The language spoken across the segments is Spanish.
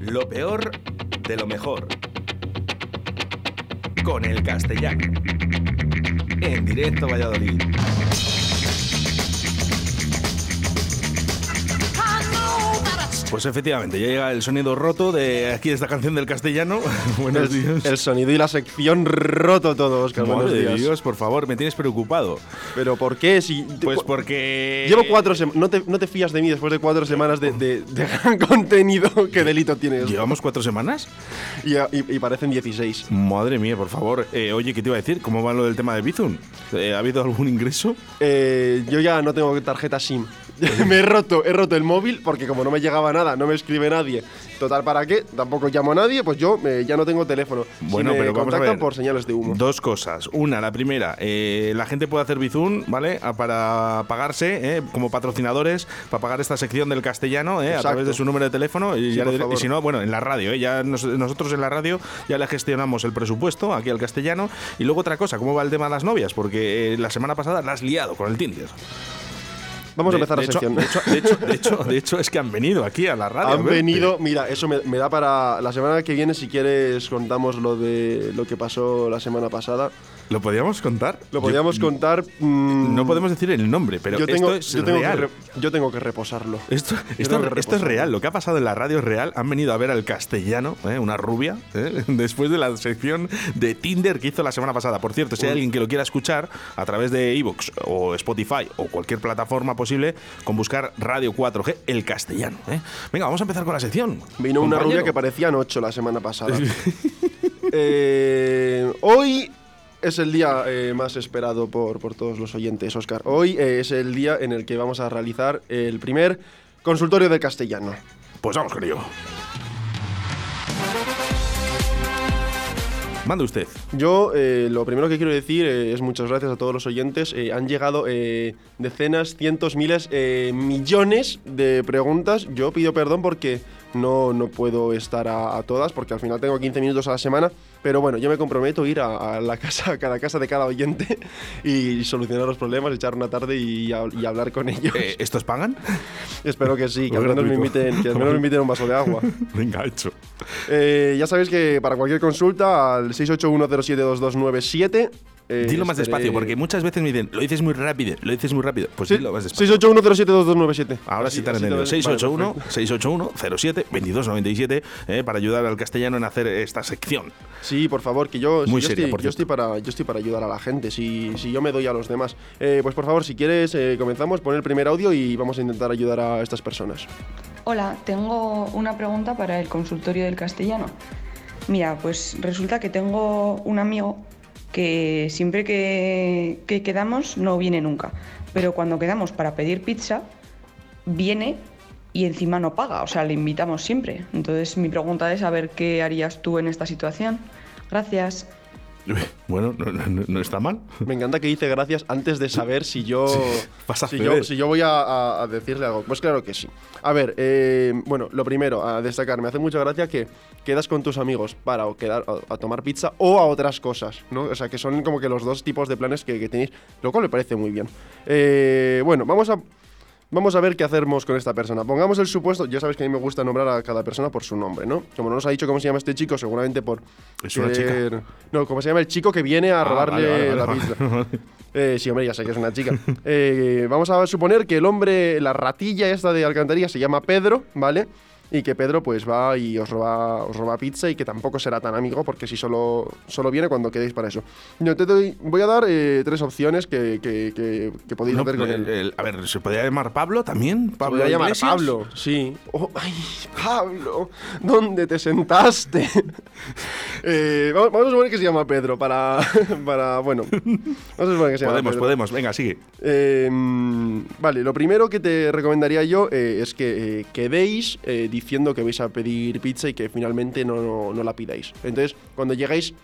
Lo peor de lo mejor. Con el castellano. En directo Valladolid. Pues efectivamente, ya llega el sonido roto de aquí de esta canción del castellano. Buenos días. El sonido y la sección roto todo, Oscar. Buenos Madre de días. Dios, por favor, me tienes preocupado. Pero ¿por qué? Si Pues porque. Llevo cuatro semanas. No te, no te fías de mí después de cuatro semanas de, de- de gran contenido. ¿Qué delito tienes? ¿Llevamos cuatro semanas? Y, y- y parecen 16. Madre mía, por favor. Eh, oye, ¿qué te iba a decir? ¿Cómo va lo del tema de Bizum? Eh, ¿Ha habido algún ingreso? Eh, yo ya no tengo tarjeta SIM. me he roto, he roto el móvil porque como no me llegaba nada, no me escribe nadie. Total, ¿para qué? Tampoco llamo a nadie, pues yo eh, ya no tengo teléfono. Bueno, Si me pero vamos a contactan ver. por señales de humo. Dos cosas. Una, la primera, eh, la gente puede hacer Bizum, ¿vale? A- Para pagarse, eh, como patrocinadores, para pagar esta sección del castellano, a través de su número de teléfono. Y, Sí, ya por le- y favor. si no, bueno, en la radio, ya nos- nosotros en la radio ya le gestionamos el presupuesto aquí al castellano. Y luego otra cosa, ¿cómo va el tema de las novias? Porque la semana pasada la has liado con el Tinder. Vamos a empezar la sección. De hecho, de, hecho, de, hecho, de hecho, es que han venido aquí a la radio. Han venido, mira, eso me, me da para la semana que viene, si quieres contamos lo de lo que pasó la semana pasada. ¿Lo podíamos contar? Lo Yo- podíamos contar. mm, No podemos decir el nombre, pero yo tengo, esto es yo tengo real. Que re- yo tengo que reposarlo. Esto, esto, tengo que esto es real, lo que ha pasado en la radio es real. Han venido a ver al castellano, ¿eh? una rubia, ¿eh? después de la sección de Tinder que hizo la semana pasada. Por cierto, si hay alguien que lo quiera escuchar a través de Evox o Spotify o cualquier plataforma posible, con buscar Radio 4G, el castellano. ¿eh? Venga, vamos a empezar con la sección. Vino una rubia que parecían ocho la semana pasada. Eh, hoy es el día eh, más esperado por, por todos los oyentes, Oscar. Hoy eh, es el día en el que vamos a realizar el primer consultorio de castellano. Pues vamos con ello. Mande usted. Yo eh, lo primero que quiero decir eh, es muchas gracias a todos los oyentes. Eh, han llegado decenas, cientos, miles, eh, millones de preguntas. Yo pido perdón porque no, no puedo estar a, a todas, porque al final tengo 15 minutos a la semana. Pero bueno, yo me comprometo a ir a, a la casa, a cada casa de cada oyente y solucionar los problemas, echar una tarde y, a- y hablar con ellos. Eh, ¿Estos pagan? Espero que sí, que al menos me inviten, que al menos me inviten un vaso de agua. Venga, hecho. Eh, ya sabéis que para cualquier consulta al 681072297. Eh, Dilo más estaré- despacio, porque muchas veces me dicen, lo dices muy rápido, lo dices muy rápido. Pues Sí, dilo más despacio. 681072297. Ahora sí te han entendido. así te- vale, 681 perfecto. 681 07 2297 eh, para ayudar al castellano en hacer esta sección. Sí, por favor, que yo, Muy yo, seria, estoy, por yo, estoy para, yo estoy para ayudar a la gente, si, si yo me doy a los demás. Eh, pues por favor, si quieres, eh, comenzamos, pon el primer audio y vamos a intentar ayudar a estas personas. Hola, tengo una pregunta para el consultorio del castellano. Mira, pues resulta que tengo un amigo que siempre que, que quedamos no viene nunca, pero cuando quedamos para pedir pizza, viene y encima no paga, o sea, le invitamos siempre. Entonces mi pregunta es a ver qué harías tú en esta situación. Gracias. Bueno, no, no- no está mal. Me encanta que dice gracias antes de saber si yo, vas a si yo, si yo voy a, a- a decirle algo. Pues claro que sí. A ver, eh, bueno, lo primero, a destacar, me hace mucha gracia que quedas con tus amigos para o quedar a, a tomar pizza o a otras cosas, ¿no? O sea, que son como que los dos tipos de planes que, que tenéis, lo cual me parece muy bien. Eh, bueno, vamos a... Vamos a ver qué hacemos con esta persona. Pongamos el supuesto, ya sabes que a mí me gusta nombrar a cada persona por su nombre, ¿no? Como no nos ha dicho cómo se llama este chico, seguramente por... Es una chica. No, como se llama el chico que viene a Ah, robarle vale, vale, la pizza. Eh, sí, hombre, ya sé que es una chica. Eh, vamos a suponer que el hombre, la ratilla esta de alcantarilla se llama Pedro, ¿vale? Y que Pedro pues va y os roba, os roba pizza y que tampoco será tan amigo porque si solo, solo viene cuando quedéis para eso. Yo te doy, voy a dar eh, tres opciones que, que- que- que podéis No, hacer con el- él. el- a ver, ¿se podría llamar Pablo también? Se ¿Pablo podría llamar? Pablo, sí. Oh, ay, Pablo, ¿dónde te sentaste? Eh, vamos, vamos a suponer que se llama Pedro para, para bueno, vamos a suponer que se llama Podemos, Pedro. podemos. Venga, sigue. Eh, vale, lo primero que te recomendaría yo eh, es que quedéis diciendo que vais a pedir pizza y que finalmente no, no- no la pidáis. Entonces, cuando llegáis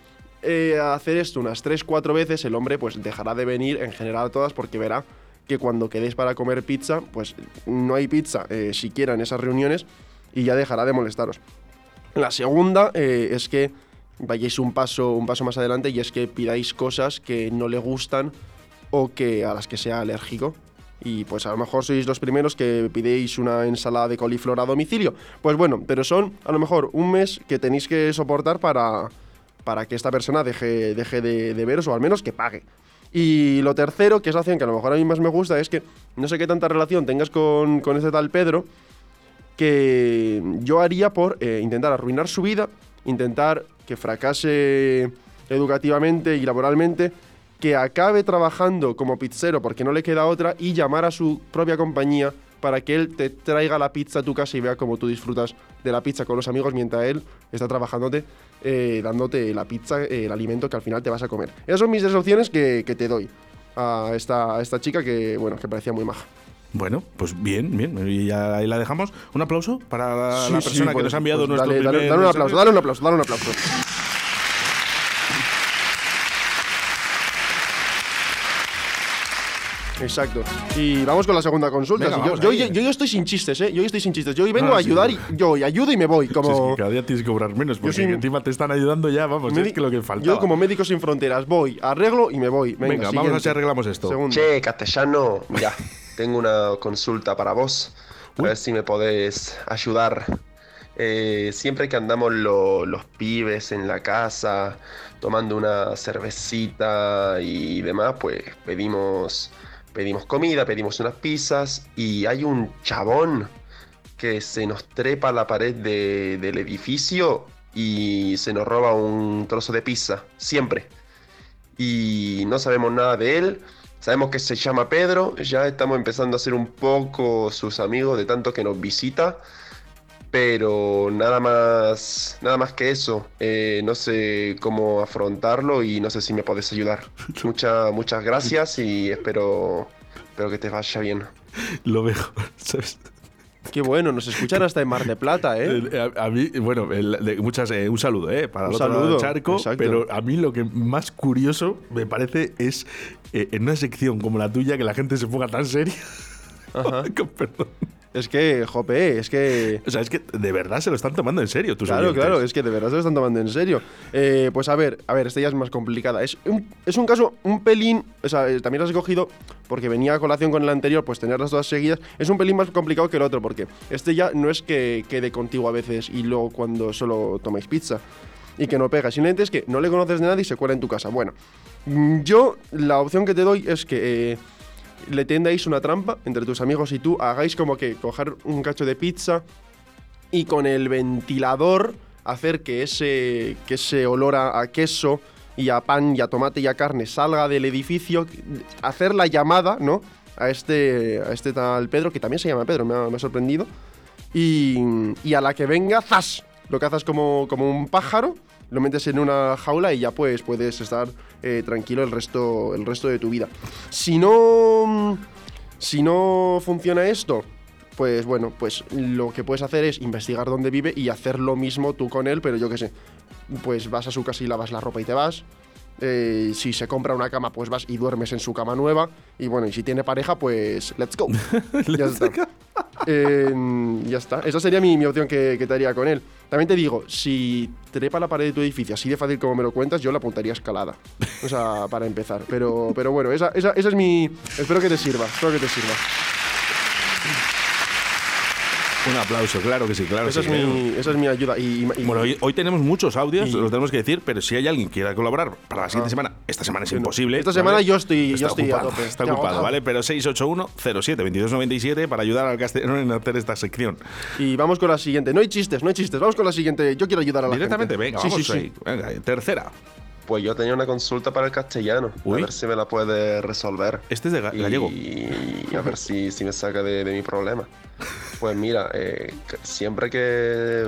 a hacer esto unas 3-4 veces, el hombre pues dejará de venir en general a todas porque verá que cuando quedéis para comer pizza, pues no hay pizza eh, siquiera en esas reuniones y ya dejará de molestaros. La segunda eh, es que vayáis un paso, un paso más adelante y es que pidáis cosas que no le gustan o que a las que sea alérgico. y pues a lo mejor sois los primeros que pidéis una ensalada de coliflor a domicilio. Pues bueno, pero son a lo mejor un mes que tenéis que soportar para, para que esta persona deje, de, de veros o al menos que pague. Y lo tercero, que es la acción que a lo mejor a mí más me gusta, es que no sé qué tanta relación tengas con, con este tal Pedro, que yo haría por eh, intentar arruinar su vida, intentar que fracase educativamente y laboralmente, que acabe trabajando como pizzero porque no le queda otra y llamar a su propia compañía para que él te traiga la pizza a tu casa y vea cómo tú disfrutas de la pizza con los amigos mientras él está trabajándote, eh, dándote la pizza, eh, el alimento que al final te vas a comer. Esas son mis tres opciones que, te doy a esta, esta chica que, bueno, que parecía muy maja. Bueno, pues bien, bien. Y ya ahí la dejamos. Un aplauso para la, Sí, la sí, persona que nos ha enviado pues nuestro dale, dale- primer dale un aplauso, dale un aplauso, dale un aplauso. Exacto. Y vamos con la segunda consulta. Venga, yo, vamos yo, ahí. yo, yo estoy sin chistes, ¿eh? Yo hoy estoy sin chistes. Yo hoy vengo No, a ayudar sí. y yo y ayudo y me voy. Si es Como, que cada día tienes que cobrar menos, porque soy- encima te están ayudando ya, vamos, medi- es que lo que falta. yo como Médicos Sin Fronteras voy, arreglo y me voy. Venga, Venga, vamos a ver si arreglamos esto. Segundo. Che, castellano, mira, tengo una consulta para vos. A ver si me podés ayudar. Eh, siempre que andamos lo- los pibes en la casa, tomando una cervecita y demás, pues pedimos, pedimos comida, pedimos unas pizzas y hay un chabón que se nos trepa a la pared de- del edificio y se nos roba un trozo de pizza, siempre y no sabemos nada de él. Sabemos que se llama Pedro, ya estamos empezando a ser un poco sus amigos de tanto que nos visita, pero nada más, nada más que eso. Eh, no sé cómo afrontarlo y no sé si me podés ayudar. Muchas, muchas gracias y espero, espero que te vaya bien. Lo mejor, ¿sabes? Qué bueno, nos escuchan hasta en Mar de Plata, ¿eh? Eh, A, a mí, bueno, el- de- muchas, eh, un saludo eh, para Un el otro lado saludo, del charco, exacto. pero a mí lo que más curioso me parece es eh, en una sección como la tuya que la gente se ponga tan seria. Ajá. Perdón. Es que, jope, es que. O sea, es que de verdad se lo están tomando en serio tus Claro, oyentes. claro, es que de verdad se lo están tomando en serio. Eh, pues a ver, a ver, esta ya es más complicada. Es un, es un caso un pelín, o sea, eh, también lo has escogido porque venía a colación con el anterior, pues tenerlas todas seguidas. Es un pelín más complicado que el otro, porque este ya no es que quede contigo a veces y luego cuando solo tomáis pizza y que no pega. Simplemente es que no le conoces de nada y se cuela en tu casa. Bueno, mm, yo la opción que te doy es que eh, le tendáis una trampa entre tus amigos y tú, hagáis como que coger un cacho de pizza y con el ventilador hacer que ese, que ese olor a, queso y a pan y a tomate y a carne salga del edificio, hacer la llamada, ¿no? A este, a este tal Pedro, que también se llama Pedro, me ha, me ha sorprendido. Y, y a la que venga, ¡zas! Lo cazas como, como un pájaro, lo metes en una jaula y ya pues puedes estar eh, tranquilo el resto, el resto de tu vida. Si no, si no funciona esto, pues bueno, pues lo que puedes hacer es investigar dónde vive y hacer lo mismo tú con él, pero yo qué sé, pues vas a su casa y lavas la ropa y te vas. Eh, si se compra una cama, pues vas y duermes en su cama nueva. Y bueno, y si tiene pareja, pues let's go. ya está. Eh, ya está. Esa sería mi, mi opción que, que te haría con él. También te digo, si trepa la pared de tu edificio así de fácil como me lo cuentas, yo la apuntaría escalada. O sea, para empezar. Pero, pero bueno, esa, esa, esa es mi. Espero que te sirva. Espero que te sirva. Un aplauso, claro que sí, claro Esa que es, sí. mi, esa es mi ayuda. Y, y- Bueno, hoy, hoy tenemos muchos audios, los tenemos que decir, pero si hay alguien que quiera colaborar para la siguiente semana, esta semana es imposible. Esta semana yo estoy- Está yo estoy a ocupado, tope. Está ocupado. ¿vale? Pero 681-07-2297 para ayudar al castellano en hacer esta sección. y vamos con la siguiente. No hay chistes, no hay chistes. Vamos con la siguiente. Yo quiero ayudar a la Directamente, gente. venga, Sí, vamos sí, sí. ahí. Venga, tercera. Pues yo tenía una consulta para el castellano, Uy. a ver si me la puede resolver. Este es de y, gallego. y a ver si, si me saca de, de mi problema. Pues mira, eh, siempre que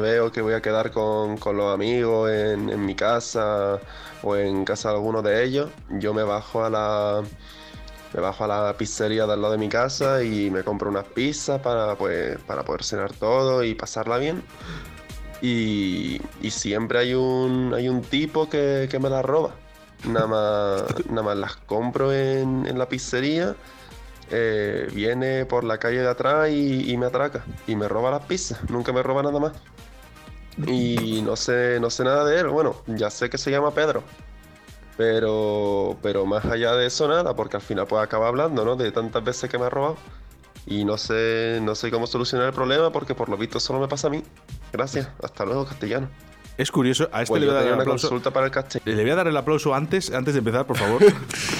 veo que voy a quedar con, con los amigos en, en mi casa o en casa de alguno de ellos, yo me bajo a la me bajo a la pizzería de al lado de mi casa y me compro unas pizzas para, pues, para poder cenar todo y pasarla bien. Y, y siempre hay un, hay un tipo que, que me las roba. Nada más, nada más las compro en, en la pizzería, eh, viene por la calle de atrás y, y me atraca. Y me roba las pizzas, nunca me roba nada más. Y no sé, no sé nada de él. Bueno, ya sé que se llama Pedro. Pero, pero más allá de eso nada, porque al final pues acaba hablando, ¿no? De tantas veces que me ha robado. Y no sé, no sé cómo solucionar el problema porque por lo visto solo me pasa a mí. Gracias. Hasta luego, castellano. Es curioso, a este Pues le voy a dar una aplauso. consulta para el castellano. Le voy a dar el aplauso antes, antes de empezar, por favor.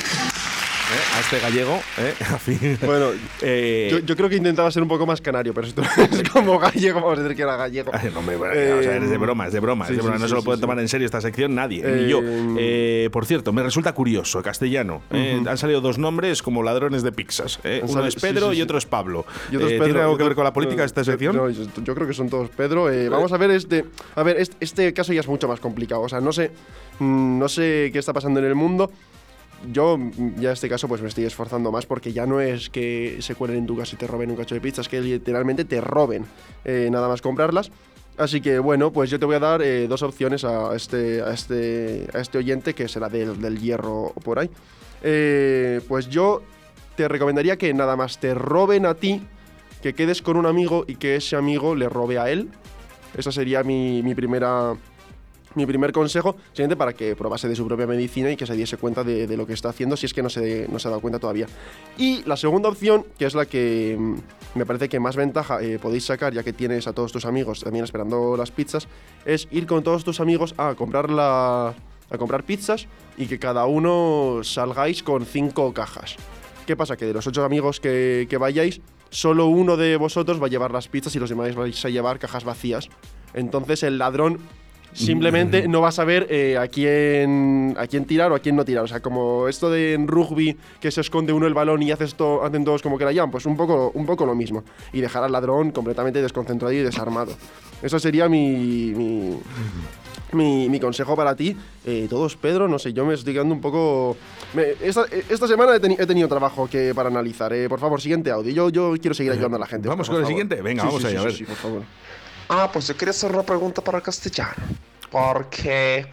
¿Eh? A este gallego, ¿eh? A fin. Bueno, Eh, yo, yo creo que intentaba ser un poco más canario, pero esto es como gallego, vamos a decir que era gallego. Ay, no, hombre, bueno, Eh, o sea, es de broma, es de broma, es sí, de broma. sí, no sí, se lo puede tomar en serio esta sección nadie, Eh, ni yo. Eh, por cierto, me resulta curioso, castellano. eh, han salido dos nombres como ladrones de pizzas. eh. Uno sali- es Pedro y otro es Pablo. Y otros Eh, Pedro, ¿Tiene algo que ver con la política esta sección? No, yo, yo creo que son todos Pedro. Eh, vamos a ver este. A ver, este, este caso ya es mucho más complicado. O sea, no sé. mm, No sé qué está pasando en el mundo. Yo mm, ya en este caso pues me estoy esforzando más porque ya no es que se cuelen en tu casa y te roben un cacho de pizza, es que literalmente te roben eh, nada más comprarlas. Así que bueno, pues yo te voy a dar eh, dos opciones a este, a, este, a este oyente que será del, del hierro por ahí. Eh, pues yo te recomendaría que nada más te roben a ti, que quedes con un amigo y que ese amigo le robe a él. Esa sería mi, mi primera mi primer consejo, simplemente para que probase de su propia medicina y que se diese cuenta de, de lo que está haciendo, si es que no se, no se ha dado cuenta todavía. Y la segunda opción, que es la que mm, me parece que más ventaja eh, podéis sacar, ya que tienes a todos tus amigos también esperando las pizzas, es ir con todos tus amigos a comprar la a comprar pizzas y que cada uno salgáis con cinco cajas. ¿Qué pasa? Que de los ocho amigos que, que vayáis, solo uno de vosotros va a llevar las pizzas y los demás vais a llevar cajas vacías. Entonces el ladrón simplemente no va a saber eh, a quién a quién tirar o a quién no tirar. O sea, como esto de en rugby que se esconde uno el balón y haces to- hacen todos como que la llaman, pues un poco, un poco lo mismo. Y dejar al ladrón completamente desconcentrado y desarmado. Eso sería mi, mi, mi, mi consejo para ti. Eh, todos, Pedro, no sé, yo me estoy quedando un poco... me- esta, esta semana he, teni- he tenido trabajo que para analizar. Eh, por favor, siguiente audio. Yo, yo quiero seguir ayudando a la gente. Vamos por con el favor. siguiente. Venga, Sí, vamos sí, allá, sí, a ver. sí, por favor. Ah, pues yo quería hacer una pregunta para el castellano. Porque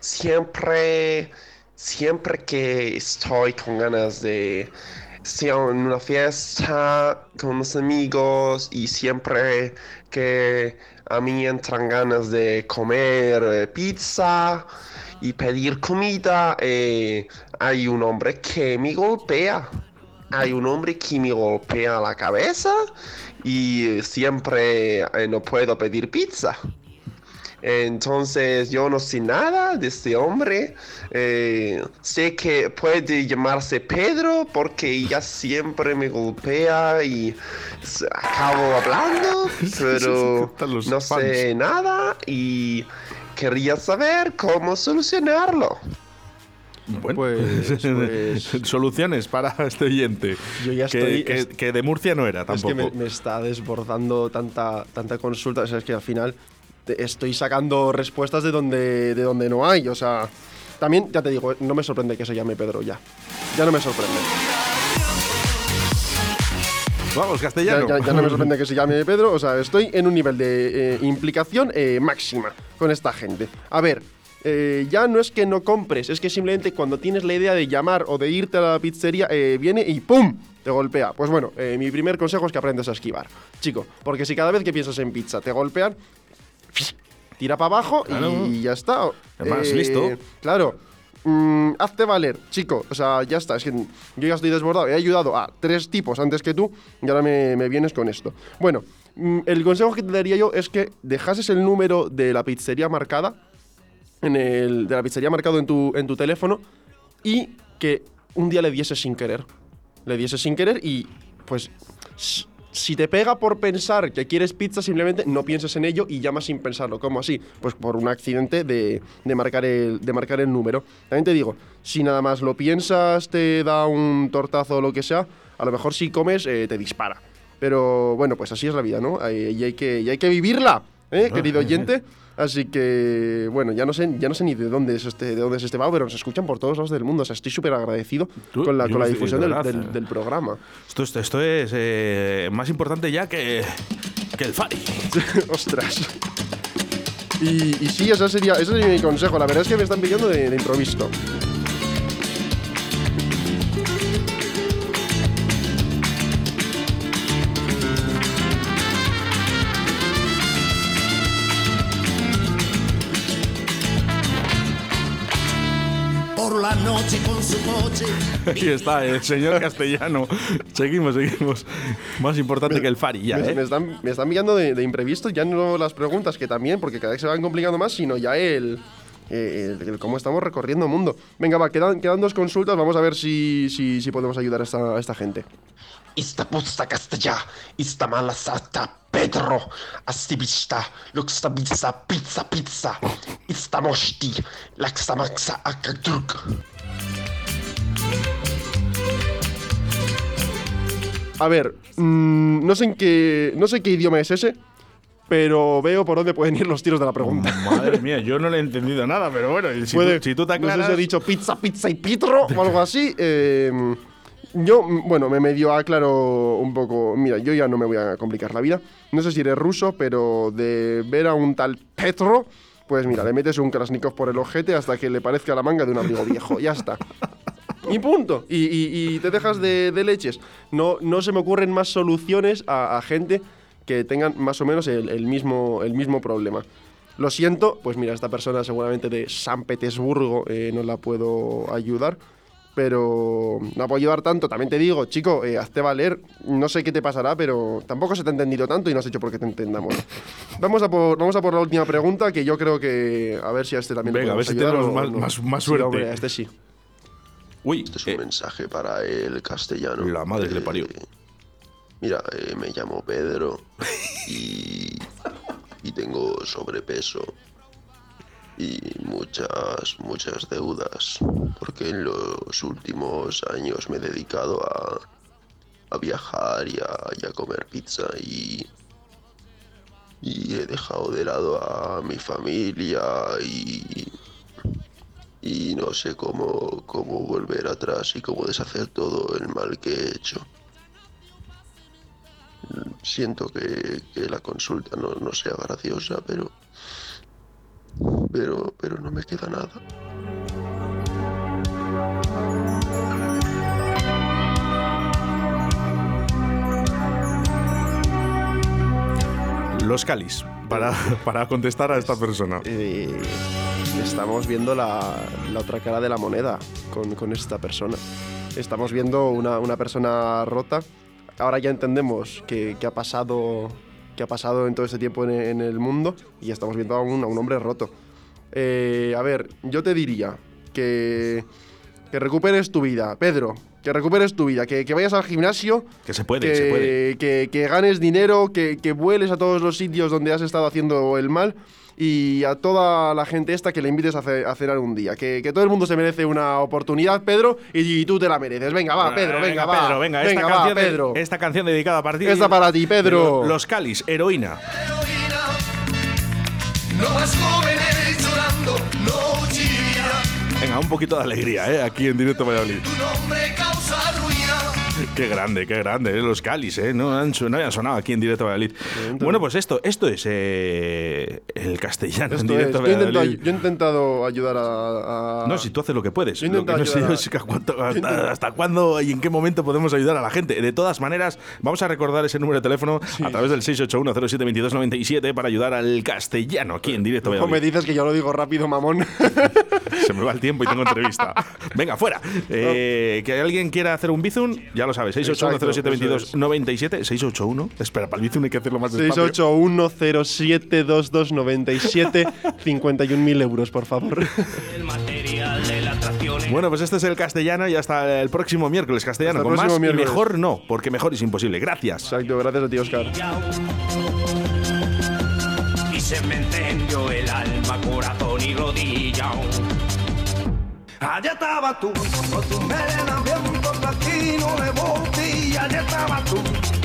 siempre, siempre que estoy con ganas de estoy en una fiesta con unos amigos y siempre que a mí entran ganas de comer eh, pizza y pedir comida, eh, hay un hombre que me golpea. Hay un hombre que me golpea la cabeza y siempre eh, no puedo pedir pizza. Entonces yo no sé nada de este hombre. Eh, sé que puede llamarse Pedro porque ella siempre me golpea y acabo hablando, pero no sé nada y quería saber cómo solucionarlo. Bueno, Pues- pues- soluciones para este oyente. Yo ya que, estoy- que- es- que de Murcia no era Es tampoco. que me, me está desbordando tanta, tanta consulta. O sea, es que al final estoy sacando respuestas de donde, de donde no hay. O sea, también, ya te digo, no me sorprende que se llame Pedro ya. Ya no me sorprende. Vamos, Ya, castellano. ya- ya no me sorprende que se llame Pedro. O sea, estoy en un nivel de eh, implicación eh, máxima con esta gente. A ver. eh, ya no es que no compres, es que simplemente cuando tienes la idea de llamar o de irte a la pizzería, eh, viene y ¡pum! te golpea. Pues bueno, eh, mi primer consejo es que aprendas a esquivar, chico. Porque si cada vez que piensas en pizza te golpean, tira para abajo Claro. y ya está. Además, listo. Claro. Mm, hazte valer, chico. O sea, ya está. Es que yo ya estoy desbordado. He ayudado a tres tipos antes que tú y ahora me, me vienes con esto. Bueno, mm, el consejo que te daría yo es que dejases el número de la pizzería marcada, en el, de la pizzería marcado en tu, en tu teléfono y que un día le dieses sin querer. Le dieses sin querer y pues si- te pega por pensar que quieres pizza, simplemente no pienses en ello y llamas sin pensarlo. ¿Cómo así? Pues por un accidente de, de marcar el, de marcar el número. También te digo, si nada más lo piensas, te da un tortazo o lo que sea, a lo mejor si comes eh, te dispara. Pero bueno, pues así es la vida, ¿no? Y hay que, y hay que vivirla, ¿eh, querido oyente? Así que, bueno, ya no sé, ya no sé ni de dónde es este, de dónde es este vago, pero nos escuchan por todos lados del mundo. O sea, estoy súper agradecido Tú- con la, con la difusión de del, del- del programa. Esto, esto- esto es eh, más importante ya que, que el Fari. Ostras. Y, y sí, ese sería, ese sería mi consejo. La verdad es que me están pidiendo de, de improviso. Aquí está, el señor castellano. seguimos, seguimos. Más importante que el Fari ya, me, ¿eh? me están, me están pillando de, de imprevisto, ya no las preguntas, que también, porque cada vez se van complicando más, sino ya el, eh, el- el cómo estamos recorriendo el mundo. Venga, va, quedan, quedan dos consultas, vamos a ver si, si, si podemos ayudar a esta, a esta gente. Ista pusta castellá, ista mala sata Pedro, asibista, luxta pizza, pizza, pizza, ista moshti, laxa maxa akatruk. A ver, mm, no sé en qué, no sé qué idioma es ese, pero veo por dónde pueden ir los tiros de la pregunta. Madre mía, yo no le he entendido nada, pero bueno, si, Puede- tú, si tú te no sé aclaras... si he dicho pizza, pizza y pitro o algo así. eh, yo, mm, bueno, me medio aclaro un poco. Mira, yo ya no me voy a complicar la vida. No sé si eres ruso, pero de ver a un tal Petro, pues mira, le metes un Krasnikov por el ojete hasta que le parezca la manga de un abrigo viejo. Ya está. Y punto. Y, y- y te dejas de, de leches. No, no se me ocurren más soluciones a, a gente que tengan más o menos el, el mismo, el mismo problema. Lo siento, pues mira, esta persona seguramente de San Petersburgo eh, no la puedo ayudar. Pero no puedo ayudar tanto. También te digo, chico, eh, hazte valer. No sé qué te pasará, pero tampoco se te ha entendido tanto y no has hecho por qué te entendamos. Vamos a por, vamos a por la última pregunta, que yo creo que. A ver si a este también le Venga, a ver si ayudar tenemos o más- no. más- más Sí, suerte. hombre, a este sí. Uy, Este es eh, un mensaje para el castellano. La madre que le parió. Mira, eh, me llamo Pedro y, y tengo sobrepeso y muchas, muchas deudas, porque en los últimos años me he dedicado a, a viajar y a, y a comer pizza y, y he dejado de lado a mi familia y, y no sé cómo, cómo volver atrás y cómo deshacer todo el mal que he hecho. Siento que, que la consulta no, no sea graciosa, pero, pero, pero no me queda nada. los Calis, para, para contestar a esta persona. Eh, estamos viendo la, la otra cara de la moneda con, con esta persona. Estamos viendo una, una persona rota. Ahora ya entendemos qué qué ha pasado qué ha pasado en todo este tiempo en, el mundo y estamos viendo a un, a un hombre roto. Eh, a ver, yo te diría que, que recuperes tu vida, Pedro. Que recuperes tu vida, que, que vayas al gimnasio, Que se puede, que, se puede. que- que ganes dinero, que, que vueles a todos los sitios donde has estado haciendo el mal y a toda la gente esta que le invites a, ce- a cenar un día. Que, que todo el mundo se merece una oportunidad, Pedro, y, tú te la mereces. Venga, va, Pedro, venga, va. Pedro, venga, esta, va, canción, de- Pedro. esta canción dedicada para ti. Esta para ti, Pedro. Lo- Los Calis, heroína. No un poquito de alegría, ¿eh? Aquí en directo Valladolid. Qué grande, qué grande, ¿eh? los Calis, ¿eh? No, han su- no habían sonado aquí en directo Valladolid. Bueno, pues esto, esto es eh, el castellano en Esto es. directo Yo he, intentado, Valladolid. yo he intentado ayudar a. a- No, si tú haces lo que puedes. Yo Lo que no sé a- es que a cuánto- hasta, cuándo y en qué momento podemos ayudar a la gente. De todas maneras, vamos a recordar ese número de teléfono a través del 681072297 para ayudar al castellano aquí en directo ¿Cómo me Valladolid. dices que yo lo digo rápido, mamón? Se me va el tiempo y tengo entrevista. Venga, fuera. Eh, que alguien quiera hacer un bizun, ya lo sabes. 681072297. 681. Espera, para el hay que hacerlo más despacio. 681072297 51.000 euros, por favor. El material de la atracción. Bueno, pues este es el castellano y hasta el próximo miércoles castellano. Hasta el Con más próximo y miércoles. mejor no, porque mejor es imposible. Gracias. Exacto, gracias a ti, Oscar. Y se me encendió el alma, corazón y rodilla. Allá estaba tú, con tu melena bien latino de botilla de tabatú.